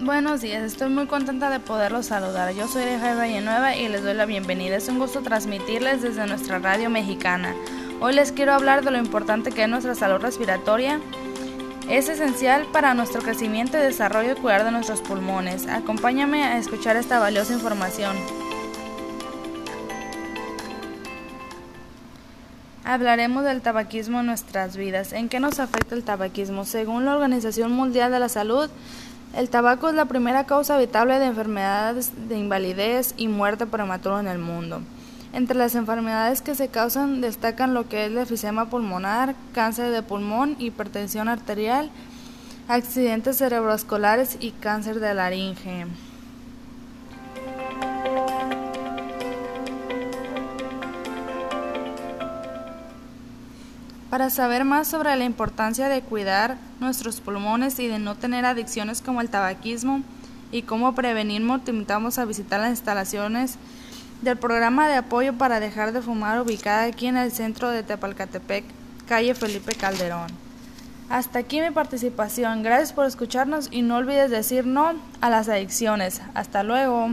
Buenos días, estoy muy contenta de poderlos saludar. Yo soy Valle Vallenueva y les doy la bienvenida. Es un gusto transmitirles desde nuestra radio mexicana. Hoy les quiero hablar de lo importante que es nuestra salud respiratoria. Es esencial para nuestro crecimiento y desarrollo cuidar de nuestros pulmones. Acompáñame a escuchar esta valiosa información. Hablaremos del tabaquismo en nuestras vidas. ¿En qué nos afecta el tabaquismo? Según la Organización Mundial de la Salud, el tabaco es la primera causa evitable de enfermedades de invalidez y muerte prematura en el mundo. Entre las enfermedades que se causan destacan lo que es el efisema pulmonar, cáncer de pulmón, hipertensión arterial, accidentes cerebrovasculares y cáncer de laringe. Para saber más sobre la importancia de cuidar nuestros pulmones y de no tener adicciones como el tabaquismo y cómo prevenirlo, te invitamos a visitar las instalaciones del programa de apoyo para dejar de fumar ubicada aquí en el centro de Tepalcatepec, calle Felipe Calderón. Hasta aquí mi participación. Gracias por escucharnos y no olvides decir no a las adicciones. Hasta luego.